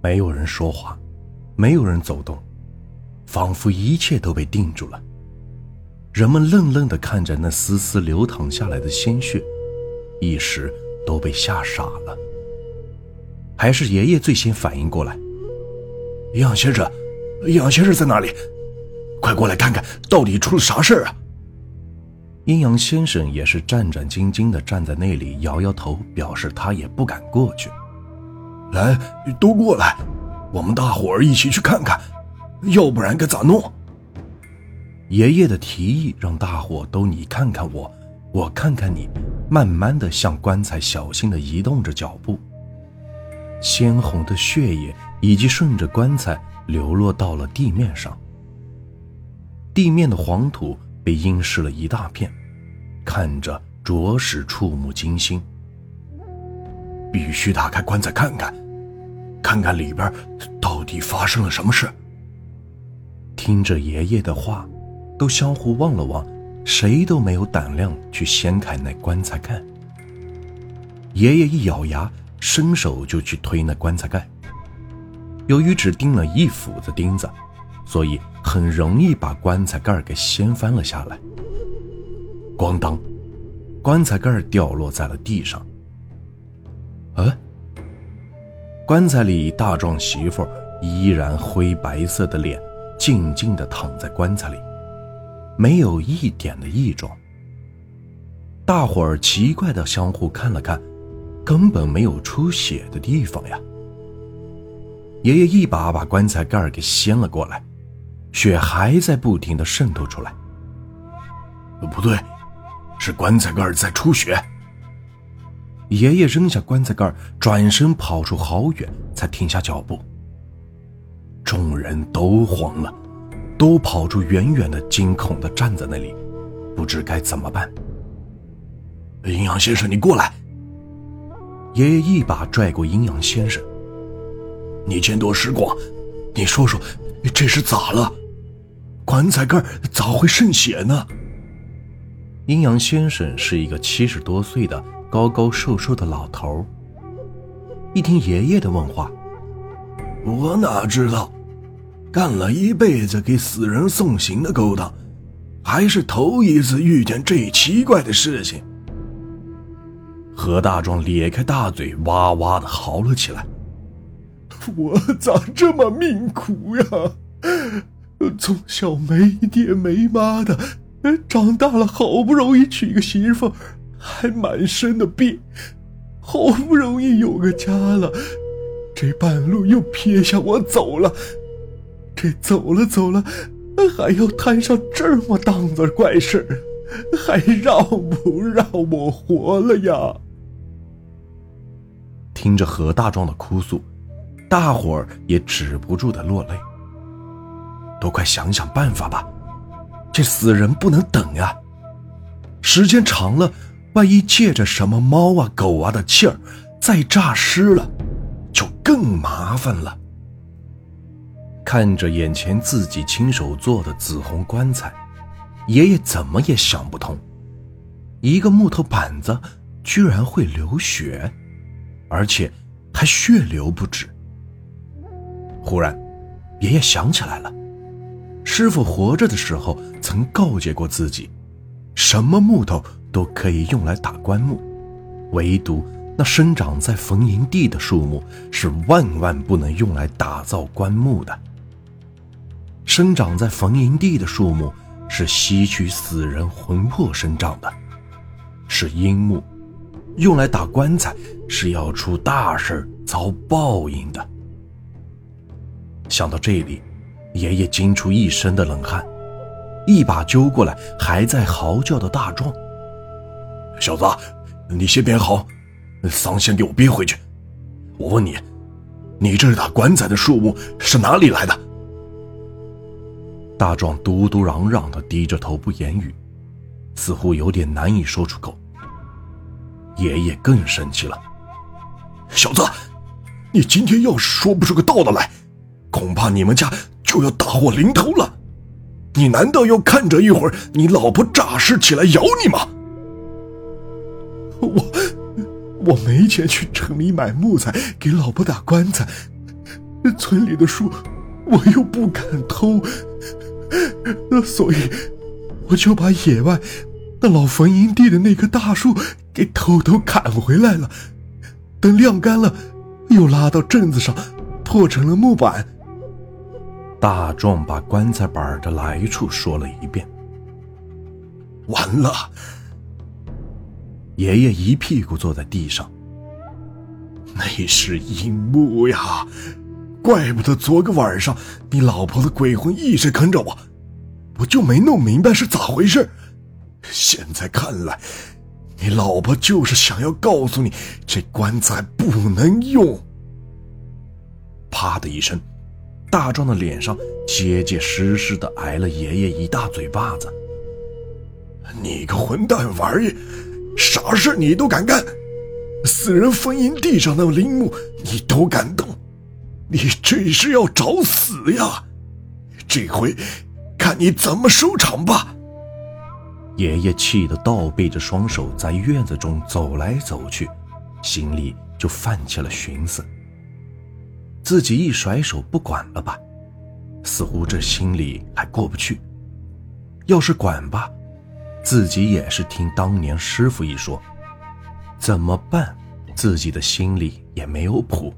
没有人说话，没有人走动，仿佛一切都被定住了。人们愣愣地看着那丝丝流淌下来的鲜血，一时都被吓傻了。还是爷爷最先反应过来：“阴阳先生，阴阳先生在哪里？快过来看看到底出了啥事啊！”阴阳先生也是战战兢兢地站在那里，摇摇头，表示他也不敢过去。来，都过来，我们大伙儿一起去看看，要不然该咋弄？爷爷的提议让大伙都你看看我，我看看你，慢慢的向棺材小心的移动着脚步。鲜红的血液已经顺着棺材流落到了地面上，地面的黄土被阴湿了一大片，看着着实触目惊心。必须打开棺材看看，看看里边到底发生了什么事。听着爷爷的话。都相互望了望，谁都没有胆量去掀开那棺材盖。爷爷一咬牙，伸手就去推那棺材盖。由于只钉了一斧子钉子，所以很容易把棺材盖给掀翻了下来。咣当，棺材盖掉落在了地上。啊！棺材里大壮媳妇依然灰白色的脸，静静地躺在棺材里。没有一点的异状。大伙儿奇怪的相互看了看，根本没有出血的地方呀。爷爷一把把棺材盖给掀了过来，血还在不停的渗透出来。不对，是棺材盖在出血。爷爷扔下棺材盖，转身跑出好远，才停下脚步。众人都慌了。都跑出远远的，惊恐的站在那里，不知该怎么办。阴阳先生，你过来！爷爷一把拽过阴阳先生。你见多识广，你说说，这是咋了？棺材盖咋会渗血呢？阴阳先生是一个七十多岁的高高瘦瘦的老头。一听爷爷的问话，我哪知道？干了一辈子给死人送行的勾当，还是头一次遇见这奇怪的事情。何大壮咧开大嘴，哇哇的嚎了起来：“我咋这么命苦呀？从小没爹没妈的，长大了好不容易娶个媳妇，还满身的病，好不容易有个家了，这半路又撇下我走了。”这走了走了，还要摊上这么档子怪事还让不让我活了呀？听着何大壮的哭诉，大伙儿也止不住的落泪。都快想想办法吧，这死人不能等呀！时间长了，万一借着什么猫啊狗啊的气儿，再诈尸了，就更麻烦了。看着眼前自己亲手做的紫红棺材，爷爷怎么也想不通，一个木头板子居然会流血，而且还血流不止。忽然，爷爷想起来了，师傅活着的时候曾告诫过自己，什么木头都可以用来打棺木，唯独那生长在坟茔地的树木是万万不能用来打造棺木的。生长在坟茔地的树木是吸取死人魂魄生长的，是阴木，用来打棺材是要出大事遭报应的。想到这里，爷爷惊出一身的冷汗，一把揪过来还在嚎叫的大壮：“小子，你先别嚎，丧先给我憋回去。我问你，你这打棺材的树木是哪里来的？”大壮嘟嘟嚷嚷的低着头不言语，似乎有点难以说出口。爷爷更生气了：“小子，你今天要是说不出个道道来，恐怕你们家就要大祸临头了。你难道要看着一会儿你老婆诈尸起来咬你吗？”我我没钱去城里买木材给老婆打棺材，村里的树我又不敢偷，所以我就把野外那老坟营地的那棵大树给偷偷砍回来了。等晾干了，又拉到镇子上，破成了木板。大壮把棺材板的来处说了一遍。完了，爷爷一屁股坐在地上。那是阴木呀，怪不得昨个晚上你老婆的鬼魂一直跟着我，我就没弄明白是咋回事。现在看来，你老婆就是想要告诉你，这棺材不能用。啪的一声，大壮的脸上结结实实的挨了爷爷一大嘴巴子。你个混蛋玩意，啥事你都敢干！死人坟营地上的陵墓你都敢动，你这是要找死呀！这回看你怎么收场吧！爷爷气得倒背着双手在院子中走来走去，心里就泛起了寻思：自己一甩手不管了吧，似乎这心里还过不去；要是管吧，自己也是听当年师傅一说，怎么办？自己的心里也没有谱，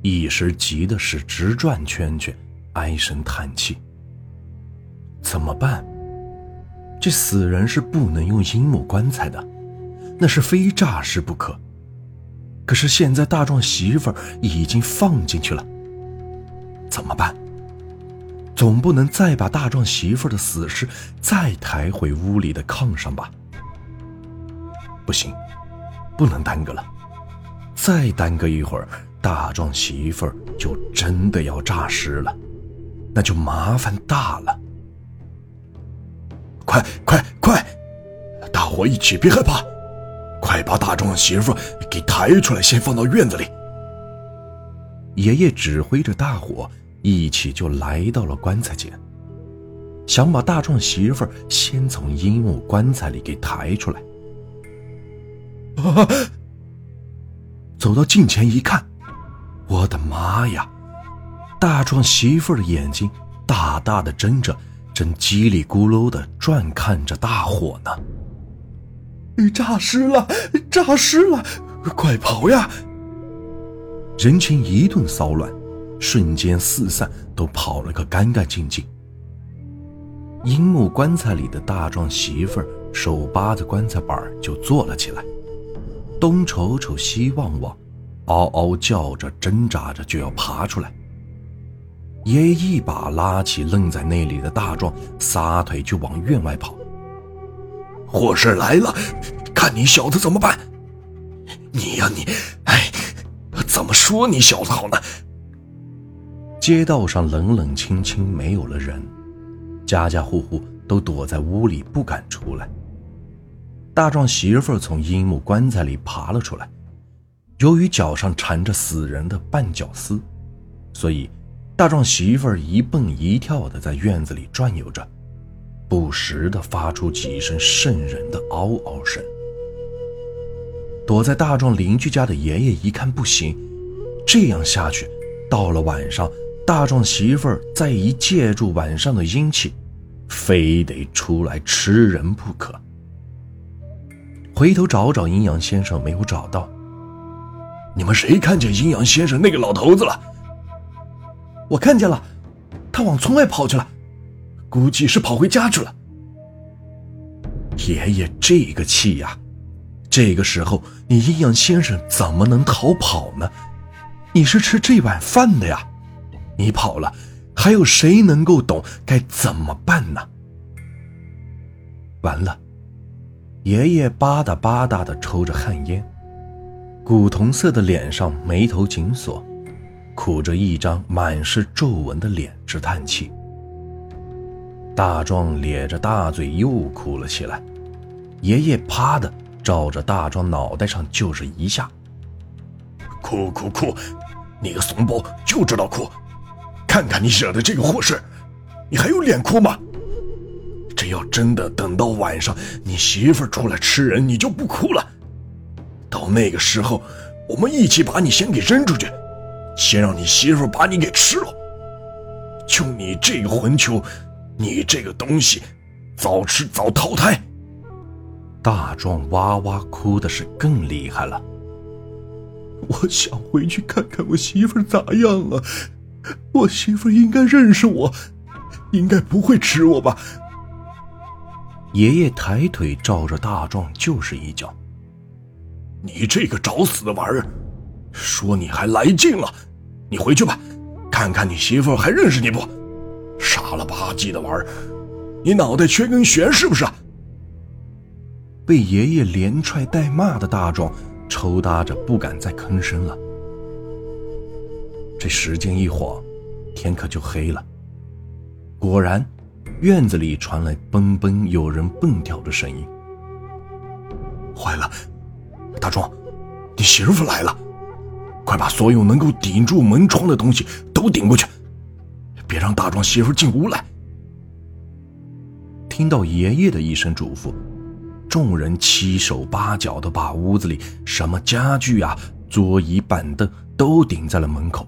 一时急的是直转圈圈，唉声叹气。怎么办？这死人是不能用阴木棺材的，那是非诈尸不可。可是现在大壮媳妇儿已经放进去了，怎么办？总不能再把大壮媳妇儿的死尸再抬回屋里的炕上吧？不行。不能耽搁了，再耽搁一会儿，大壮媳妇儿就真的要诈尸了，那就麻烦大了。快快快，大伙一起，别害怕，快把大壮媳妇给抬出来，先放到院子里。爷爷指挥着大伙一起就来到了棺材前，想把大壮媳妇先从阴木棺材里给抬出来。走到近前一看，我的妈呀！大壮媳妇的眼睛大大的睁着，正叽里咕噜的转看着大火呢。诈尸了！诈尸了！快跑呀！人群一顿骚乱，瞬间四散，都跑了个干干净净。樱木棺材里的大壮媳妇手扒着棺材板就坐了起来。东瞅瞅，西望望，嗷嗷叫着，挣扎着就要爬出来。爷一把拉起愣在那里的大壮，撒腿就往院外跑。祸事来了，看你小子怎么办！你呀你，哎，怎么说你小子好呢？街道上冷冷清清，没有了人，家家户户都躲在屋里，不敢出来。大壮媳妇从阴木棺材里爬了出来，由于脚上缠着死人的绊脚丝，所以大壮媳妇一蹦一跳的在院子里转悠着，不时的发出几声瘆人的嗷嗷声。躲在大壮邻居家的爷爷一看不行，这样下去，到了晚上，大壮媳妇儿再一借助晚上的阴气，非得出来吃人不可。回头找找阴阳先生，没有找到。你们谁看见阴阳先生那个老头子了？我看见了，他往村外跑去了，估计是跑回家去了。爷爷这个气呀！这个时候，你阴阳先生怎么能逃跑呢？你是吃这碗饭的呀！你跑了，还有谁能够懂该怎么办呢？完了。爷爷吧嗒吧嗒的抽着旱烟，古铜色的脸上眉头紧锁，苦着一张满是皱纹的脸直叹气。大壮咧着大嘴又哭了起来，爷爷啪的照着大壮脑袋上就是一下。哭哭哭，你个怂包就知道哭，看看你惹的这个祸事，你还有脸哭吗？这要真的等到晚上，你媳妇出来吃人，你就不哭了。到那个时候，我们一起把你先给扔出去，先让你媳妇把你给吃了。就你这个混球，你这个东西，早吃早淘汰。大壮哇哇哭的是更厉害了。我想回去看看我媳妇咋样了。我媳妇应该认识我，应该不会吃我吧？爷爷抬腿照着大壮就是一脚。你这个找死的玩意儿，说你还来劲了？你回去吧，看看你媳妇还认识你不？傻了吧唧的玩，你脑袋缺根弦是不是？被爷爷连踹带骂的大壮抽搭着不敢再吭声了。这时间一晃，天可就黑了。果然，院子里传来嘣嘣有人蹦跳的声音。坏了！大壮，你媳妇来了，快把所有能够顶住门窗的东西都顶过去，别让大壮媳妇进屋来。听到爷爷的一声嘱咐，众人七手八脚的把屋子里什么家具啊、桌椅板凳都顶在了门口。